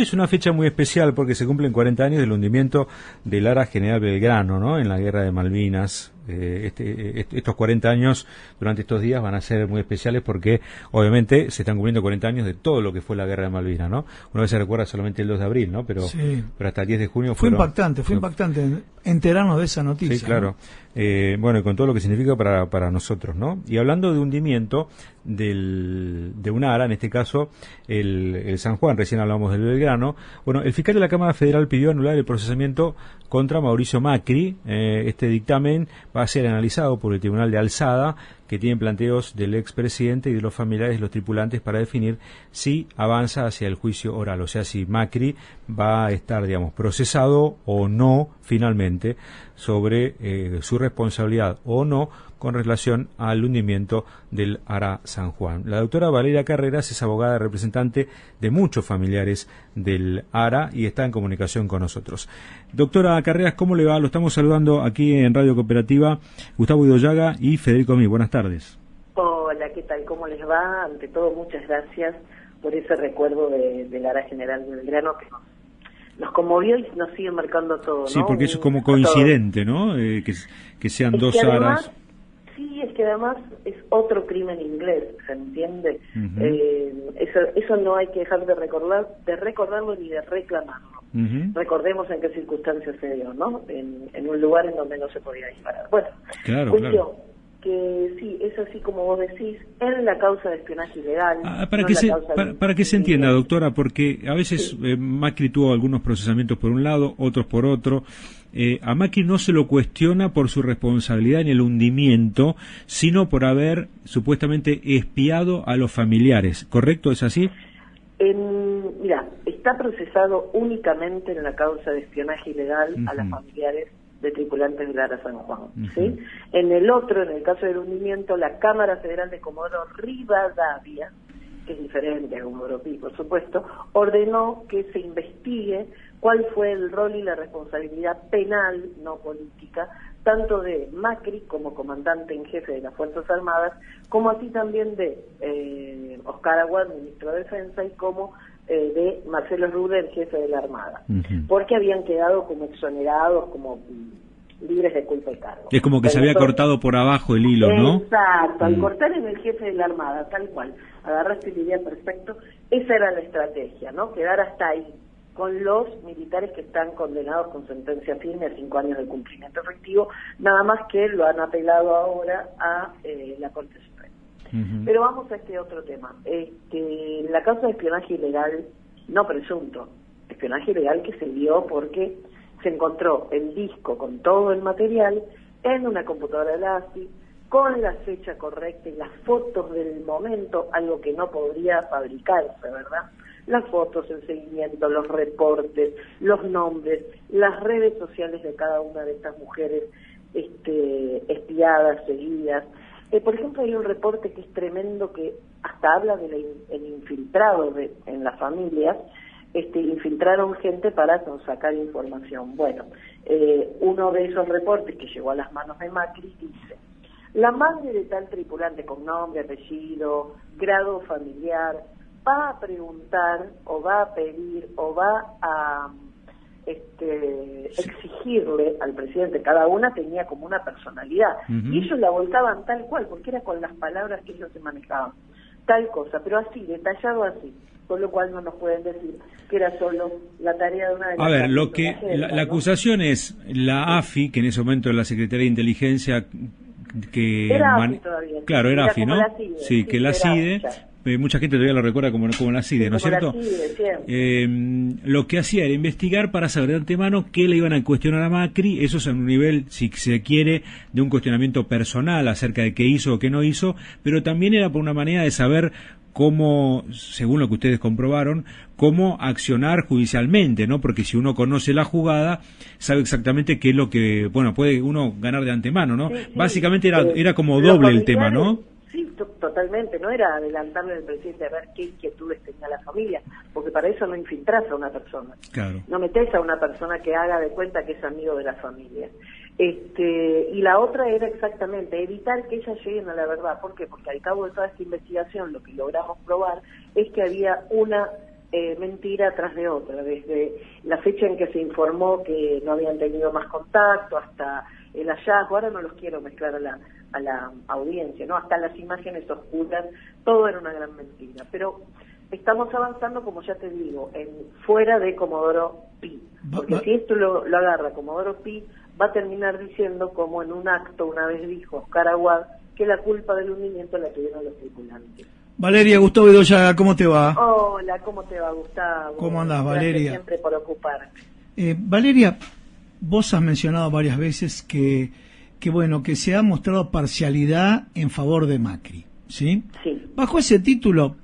Hoy es una fecha muy especial porque se cumplen 40 años del hundimiento del Ara General Belgrano, ¿no? En la Guerra de Malvinas. Eh, este, estos 40 años durante estos días van a ser muy especiales porque obviamente se están cumpliendo 40 años de todo lo que fue la guerra de Malvinas, ¿no? Una vez se recuerda solamente el 2 de abril, ¿no? Pero, pero hasta el 10 de junio fue impactante, fue impactante enterarnos de esa noticia. Sí, claro. Eh, bueno, y con todo lo que significa para, para nosotros, ¿no? Y hablando de hundimiento del, de un ARA, en este caso el, el San Juan, recién hablamos del Belgrano, bueno, el fiscal de la Cámara Federal pidió anular el procesamiento contra Mauricio Macri. Eh, este dictamen va a ser analizado por el Tribunal de Alzada, que tiene planteos del expresidente y de los familiares de los tripulantes para definir si avanza hacia el juicio oral, o sea, si Macri va a estar, digamos, procesado o no finalmente sobre eh, su responsabilidad o no con relación al hundimiento del Ara San Juan. La doctora Valeria Carreras es abogada representante de muchos familiares del ARA y está en comunicación con nosotros. Doctora Carreras, ¿cómo le va? Lo estamos saludando aquí en Radio Cooperativa Gustavo Idoyaga y Federico Mí. Buenas tardes. Hola, ¿qué tal? ¿Cómo les va? Ante todo, muchas gracias por ese recuerdo del ARA General Belgrano que nos conmovió y nos sigue marcando todo. Sí, porque eso es como coincidente, ¿no? Eh, que, sean dos aras. Sí, es que además es otro crimen inglés, ¿se entiende? Eh, eso, eso no hay que dejar de recordar, de recordarlo ni de reclamarlo. Recordemos en qué circunstancias se dio, ¿no? En, un lugar en donde no se podía disparar. Bueno, claro, claro que sí, es así como vos decís, en la causa de espionaje ilegal. Ah, para, que se, para, que se entienda, doctora, porque a veces eh, Macri tuvo algunos procesamientos por un lado, otros por otro. Eh, a Macri no se lo cuestiona por su responsabilidad en el hundimiento, sino por haber supuestamente espiado a los familiares. ¿Correcto? ¿Es así? mira, está procesado únicamente en la causa de espionaje ilegal a los familiares de tripulantes de Lara San Juan. ¿sí? En el otro, en el caso del hundimiento, la Cámara Federal de Comodoro Rivadavia, que es diferente a Comodoro Pi, por supuesto, ordenó que se investigue cuál fue el rol y la responsabilidad penal, no política, tanto de Macri como comandante en jefe de las Fuerzas Armadas, como así también de eh, Oscar Aguad, ministro de Defensa, y como eh, de Marcelo Ruder, jefe de la Armada, porque habían quedado como exonerados, como mm, libres de culpa y cargo. Es como que se había cortado por abajo el hilo, ¿no? Exacto, al mm. cortar en el jefe de la Armada, tal cual, agarraste la idea perfecto, esa era la estrategia, ¿no? Quedar hasta ahí con los militares que están condenados con sentencia firme a cinco años de cumplimiento efectivo, nada más que lo han apelado ahora a eh, la Corte pero vamos a este otro tema. Este, la causa de espionaje ilegal, no presunto, espionaje ilegal que se dio porque se encontró el disco con todo el material en una computadora de ASI, con la fecha correcta y las fotos del momento, algo que no podría fabricarse, ¿verdad? Las fotos, el seguimiento, los reportes, los nombres, las redes sociales de cada una de estas mujeres este, espiadas, seguidas, eh, por ejemplo, hay un reporte que es tremendo que hasta habla del infiltrado de, en las familias, este, infiltraron gente para sacar información. Bueno, eh, uno de esos reportes que llegó a las manos de Macri dice, la madre de tal tripulante con nombre, apellido, grado familiar, va a preguntar o va a pedir o va a este, exigirle al presidente, cada una tenía como una personalidad, y ellos la voltaban tal cual, porque era con las palabras que ellos se manejaban, tal cosa, pero así, detallado así, con lo cual no nos pueden decir que era solo la tarea de una de las... A ver, lo que la, acusación es la AFI, que en ese momento era la Secretaría de Inteligencia que... Era AFI todavía. Claro, era, AFI, ¿no? Sí, que la CIDE eh, mucha gente todavía lo recuerda como, como la CIDE, ¿no es cierto? Eh, lo que hacía era investigar para saber de antemano qué le iban a cuestionar a Macri, eso es en un nivel, si se quiere, de un cuestionamiento personal acerca de qué hizo o qué no hizo, pero también era por una manera de saber cómo, según lo que ustedes comprobaron, cómo accionar judicialmente, ¿no? Porque si uno conoce la jugada, sabe exactamente qué es lo que, bueno, puede uno ganar de antemano, ¿no? Básicamente era, era como doble el tema, ¿no? Totalmente, no era adelantarle al presidente a ver qué inquietudes tenía la familia, porque para eso no infiltras a una persona. No metes a una persona que haga de cuenta que es amigo de la familia. Este, y la otra era exactamente evitar que ellas lleguen a la verdad. ¿Por qué? Porque al cabo de toda esta investigación lo que logramos probar es que había una eh, mentira tras de otra, desde la fecha en que se informó que no habían tenido más contacto hasta el hallazgo, ahora no los quiero mezclar a la, a la audiencia, ¿no? Hasta las imágenes oscuras, todo era una gran mentira. Pero estamos avanzando, como ya te digo, en fuera de Comodoro Pi. Porque si esto lo, lo agarra Comodoro Pi, va a terminar diciendo, como en un acto una vez dijo Oscar Aguad, que la culpa del hundimiento la tuvieron los tripulantes. Valeria, Gustavo Bedoya, ¿cómo te va? Hola, ¿cómo te va, Gustavo? ¿Cómo andás, Valeria? siempre por ocuparte. Eh, Valeria, vos has mencionado varias veces que, que, bueno, que se ha mostrado parcialidad en favor de Macri, ¿sí? Sí. Bajo ese título,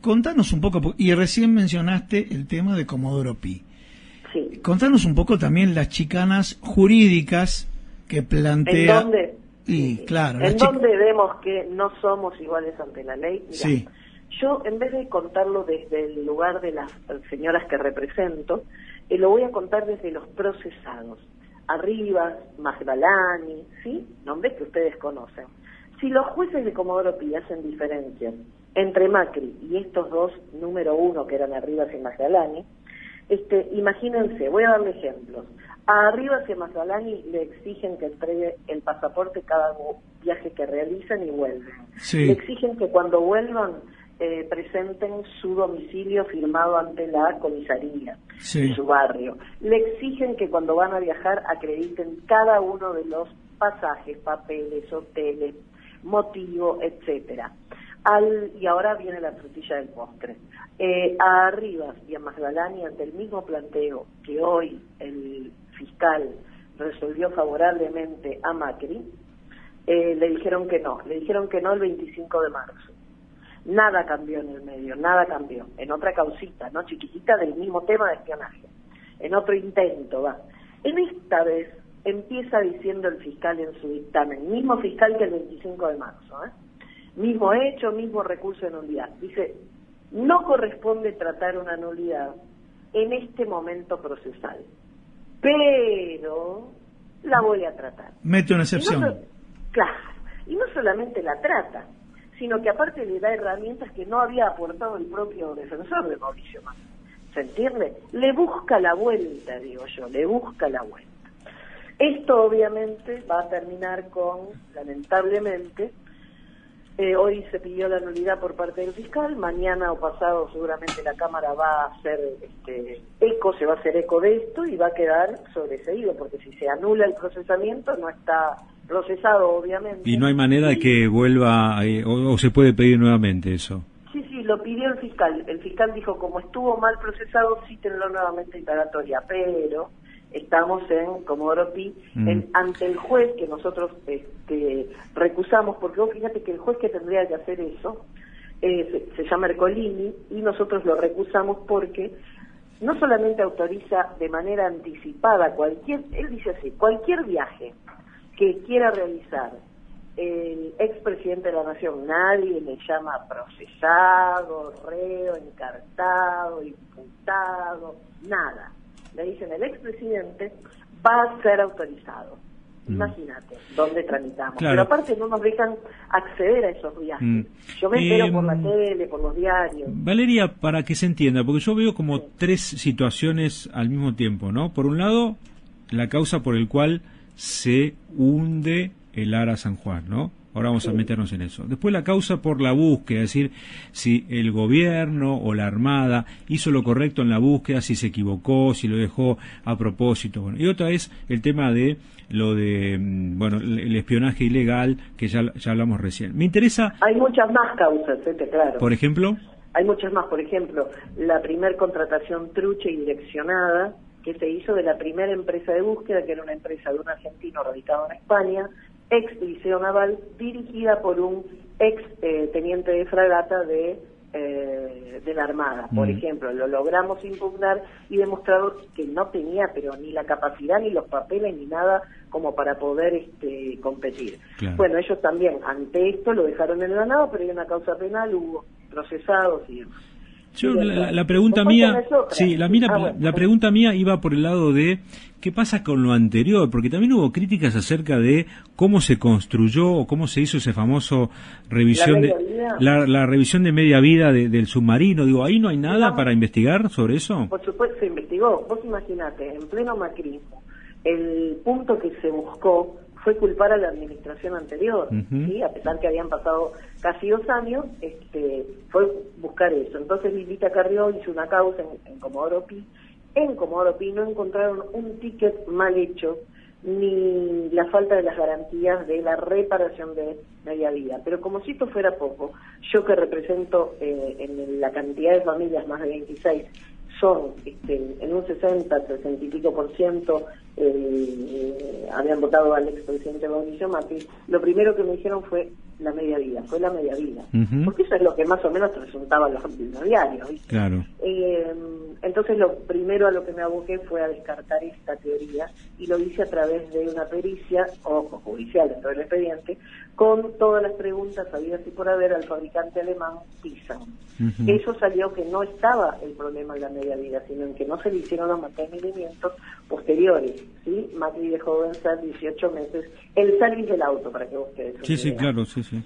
contanos un poco, y recién mencionaste el tema de Comodoro Pi. Sí. Contanos un poco también las chicanas jurídicas que plantea... ¿En dónde? Y, claro, ¿En dónde vemos que no somos iguales ante la ley? Mirá, Sí. Yo, en vez de contarlo desde el lugar de las señoras que represento, eh, lo voy a contar desde los procesados. Arribas, Magdalani, ¿sí? Nombres que ustedes conocen. Si los jueces de Comodoro Pi hacen diferencias entre Macri y estos dos, número uno, que eran Arribas y Magdalani, este, imagínense, voy a darle ejemplos. A Arribas y a Magdalani le exigen que entregue el pasaporte cada viaje que realizan y vuelven. Sí. Le exigen que cuando vuelvan eh, presenten su domicilio firmado ante la comisaría Sí. de su barrio. Le exigen que cuando van a viajar acrediten cada uno de los pasajes, papeles, hoteles, motivo, etcétera. Al, y ahora viene la frutilla del postre. Eh, a Arribas y a Magdalani, ante el mismo planteo que hoy el fiscal resolvió favorablemente a Macri, eh, le dijeron que no, le dijeron que no el 25 de marzo. Nada cambió en el medio, nada cambió. En otra causita, ¿no? Chiquitita del mismo tema de espionaje. En otro intento, va. En esta vez empieza diciendo el fiscal en su dictamen, mismo fiscal que el 25 de marzo, ¿eh? Mismo hecho, mismo recurso de nulidad. Dice, no corresponde tratar una nulidad en este momento procesal, pero la voy a tratar. Mete una Y no excepción. claro, y no solamente la trata, sino que aparte le da herramientas que no había aportado el propio defensor de Mauricio Macri. ¿Se entiende? Le busca la vuelta, digo yo, le busca la vuelta. Esto obviamente va a terminar con, lamentablemente, eh, hoy se pidió la nulidad por parte del fiscal, mañana o pasado seguramente la Cámara va a hacer este, eco, se va a hacer eco de esto y va a quedar sobreseído, porque si se anula el procesamiento no está procesado obviamente. Y no hay manera de que vuelva, eh, o, o se puede pedir nuevamente eso. Sí, sí, lo pidió el fiscal. El fiscal dijo, como estuvo mal procesado, cítenlo nuevamente indagatoria, pero estamos en Comodoro Pi, Mm. en- ante el juez que nosotros este, recusamos, porque vos fíjate que el juez que tendría que hacer eso eh, se, se llama Ercolini y nosotros lo recusamos porque no solamente autoriza de manera anticipada cualquier, él dice así, cualquier viaje que quiera realizar el expresidente de la Nación, nadie le llama procesado, reo, encartado, imputado, nada. Le dicen el expresidente va a ser autorizado. Mm. Imagínate dónde tramitamos. Claro. Pero aparte no nos dejan acceder a esos viajes. Mm. Yo me entero Eh, por la tele, por los diarios. Valeria, para que se entienda, porque yo veo como tres situaciones al mismo tiempo, ¿no? Por un lado, la causa por el cual se hunde el Ara San Juan, ¿no? Ahora vamos a meternos en eso. Después la causa por la búsqueda, es decir, si el gobierno o la Armada hizo lo correcto en la búsqueda, si se equivocó, si lo dejó a propósito. Bueno, y otra es el tema de lo de, mm, bueno, el espionaje ilegal, que ya, ya hablamos recién. Me interesa, Hay muchas más causas, ¿eh? Claro. por ejemplo, Hay muchas más, por ejemplo, la primer contratación trucha y direccionada que se hizo de la primera empresa de búsqueda, que era una empresa de un argentino radicado en España, ex liceo naval, dirigida por un ex eh, teniente de fragata de, eh, de la Armada, por Mm. ejemplo. Lo logramos impugnar y demostrar que no tenía, pero ni la capacidad, ni los papeles, ni nada como para poder este, competir. Claro. Bueno, ellos también, ante esto, lo dejaron en el ganado, pero hay una causa penal, hubo procesados y demás. La, pregunta mía, sí, la, ah, la, pregunta mía iba por el lado de qué pasa con lo anterior, porque también hubo críticas acerca de cómo se construyó o cómo se hizo ese famoso revisión de la, revisión de media vida del submarino. Digo, ahí no hay nada para investigar sobre eso. Por supuesto se investigó. Vos imaginate, en pleno macrismo, el punto que se buscó fue culpar a la administración anterior, ¿sí? a pesar que habían pasado casi dos años, este, fue buscar eso. Entonces Lilita Carrió hizo una causa en, en Comodoro Pi. En Comodoro Pi no encontraron un ticket mal hecho ni la falta de las garantías de la reparación de media vida. Pero como si esto fuera poco, yo que represento eh, en la cantidad de familias, más de 26, son este, en un 60, 60 y pico por ciento eh, habían votado al expresidente Mauricio Macri, lo primero que me dijeron fue la media vida, fue la media vida. Porque eso es lo que más o menos resultaba los, los diarios. Claro. Eh, entonces lo primero a lo que me aboqué fue a descartar esta teoría y lo hice a través de una pericia, o judicial dentro del expediente, con todas las preguntas habidas y por haber al fabricante alemán PISA. Eso salió que no estaba el problema de la media vida, sino en que no se le hicieron los mantenimientos posteriores. ¿sí? Macri dejó de vencer 18 meses el salir del auto, para que ustedes Sí, sí, claro, sí, sí.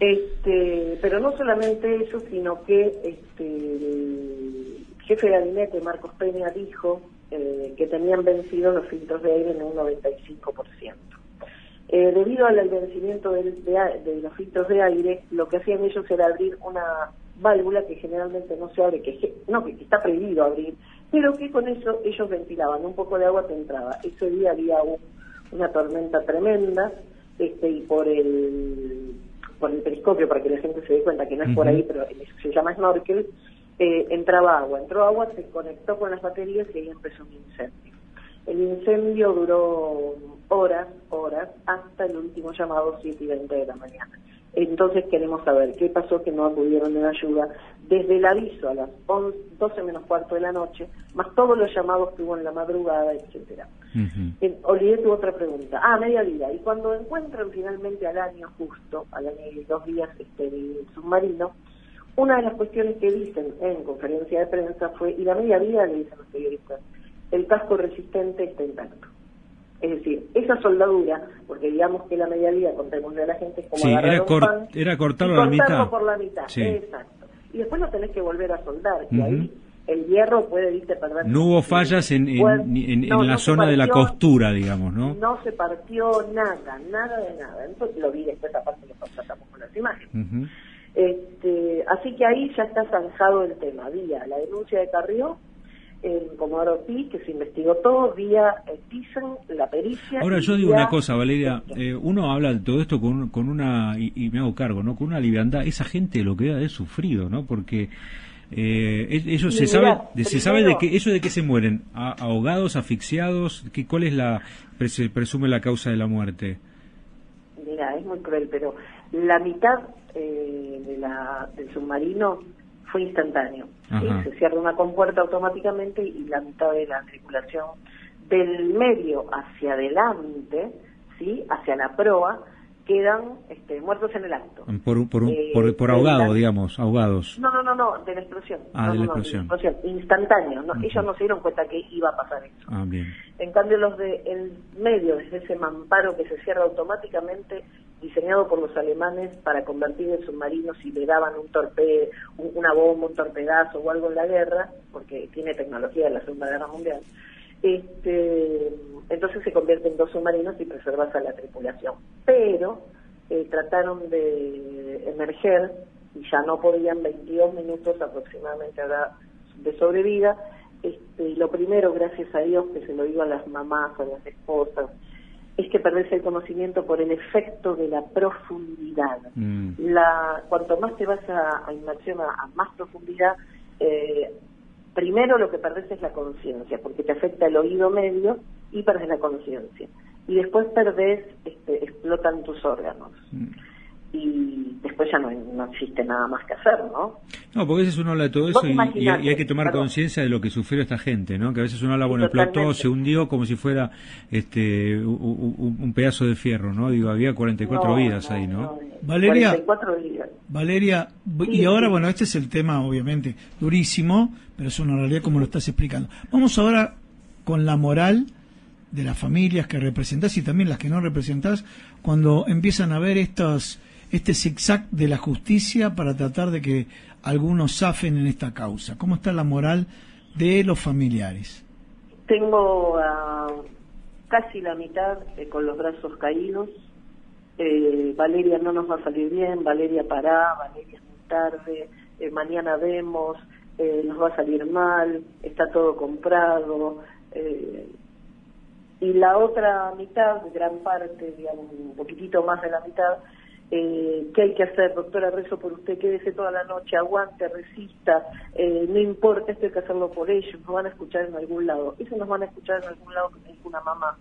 Este, pero no solamente eso, sino que este, jefe de gabinete, Marcos Peña, dijo eh, que tenían vencido los filtros de aire en un 95%. Eh, debido al vencimiento de, de, los filtros de aire, lo que hacían ellos era abrir una válvula que generalmente no se abre, que no que, está prohibido abrir, pero que con eso ellos ventilaban, un poco de agua que entraba. Ese día había una tormenta tremenda, este y por el por el periscopio para que la gente se dé cuenta que no es por ahí, pero se llama snorkel, eh, entraba agua, entró agua, se conectó con las baterías y ahí empezó un incendio. El incendio duró horas, horas, hasta el último llamado 7 y 20 de la mañana. Entonces queremos saber qué pasó que no acudieron en ayuda desde el aviso a las 12 menos cuarto de la noche, más todos los llamados que hubo en la madrugada, etcétera. olvidé tu otra pregunta. Ah, media vida. Y cuando encuentran finalmente al año justo, al año y dos días, este, el submarino, una de las cuestiones que dicen en conferencia de prensa fue, y la media vida, le dicen los periodistas, el casco resistente está intacto. Es decir, esa soldadura, porque digamos que la media vida, contémosle a la gente, es como sí, era, un pan era cortarlo, la mitad. por la mitad. Exacto. Y después lo tenés que volver a soldar, y ahí el hierro puede, viste, perder... No hubo fallas en, en, la zona de la costura, digamos, ¿no? No se partió nada, nada de nada. Entonces lo vi después, aparte lo contratamos con las imágenes. Este, así que ahí ya está zanjado el tema. Había la denuncia de Carrió, en Comodoro Pi, que se investigó todo vía TISAN, la pericia. Ahora yo digo una cosa, Valeria, eh, uno habla de todo esto con, con una, y, me hago cargo, ¿no? Con una liviandad, esa gente lo que es sufrido, ¿no? Porque eh, ellos se sabe, se sabe de que eso de que se mueren, ahogados, asfixiados, que, ¿cuál es la, se presume la causa de la muerte? Mira, es muy cruel, pero la mitad eh, de la, del submarino fue instantáneo. Se cierra una compuerta automáticamente y la mitad de la tripulación del medio hacia adelante, ¿sí? hacia la proa, quedan este, muertos en el acto. Por, por, por, por ahogado, digamos, ahogados. No, no, no, no, de la explosión. Ah, de, la explosión. Instantáneo. Ellos no se dieron cuenta que iba a pasar eso. Ah, bien. En cambio, los del medio, desde ese mamparo que se cierra automáticamente, diseñado por los alemanes para convertir en submarinos si le daban un torpedo, una bomba, un torpedazo o algo en la guerra, porque tiene tecnología de la Segunda Guerra Mundial. Este, entonces se convierte en dos submarinos y preservas a la tripulación. Pero eh, trataron de emerger y ya no podían 22 minutos aproximadamente de sobrevida. Este, lo primero, gracias a Dios, que se lo digo a las mamás, a las esposas, es que perdés el conocimiento por el efecto de la profundidad. Mm. La, cuanto más te vas a, a inmersión a, más profundidad, eh, primero lo que perdés es la conciencia, porque te afecta el oído medio y perdés la conciencia. Y después perdés, este, explotan tus órganos. Mm. Y después ya no, no, existe nada más que hacer, ¿no? No, porque a veces uno habla de todo eso y, hay que tomar conciencia de lo que sufrió esta gente, ¿no? Que a veces uno habla, bueno, explotó, se hundió como si fuera este un, pedazo de fierro, ¿no? Digo, había 44 vidas ahí, ¿no? Valeria, 44 vidas. Valeria, y ahora, bueno, este es el tema, obviamente, durísimo, pero es una realidad como lo estás explicando. Vamos ahora con la moral de las familias que representás y también las que no representás, cuando empiezan a ver estos este zigzag de la justicia para tratar de que algunos zafen en esta causa? ¿Cómo está la moral de los familiares? Tengo casi la mitad eh, con los brazos caídos. Eh, Valeria no nos va a salir bien, Valeria pará, Valeria es muy tarde, eh, mañana vemos, nos va a salir mal, está todo comprado. y la otra mitad, gran parte, digamos, un poquitito más de la mitad, eh, ¿qué hay que hacer? Doctora, rezo por usted, quédese toda la noche, aguante, resista, eh, no importa, esto hay que hacerlo por ellos, nos van a escuchar en algún lado. Eso nos van a escuchar en algún lado, que dijo una mamá.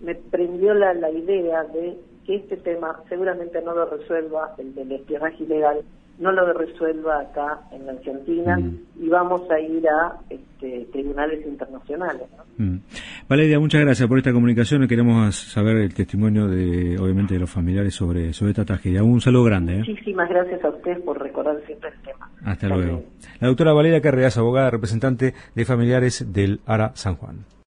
Me prendió la, la idea de que este tema seguramente no lo resuelva el del espionaje ilegal, no lo resuelva acá en la Argentina mm. y vamos a ir a este, tribunales internacionales. Mm. Valeria, muchas gracias por esta comunicación. Queremos saber el testimonio de, obviamente, de los familiares sobre, sobre esta tragedia. Un saludo grande. ¿eh? Muchísimas gracias a ustedes por recordar siempre el tema. Hasta luego. La doctora Valeria Carreras, abogada representante de familiares del ARA San Juan.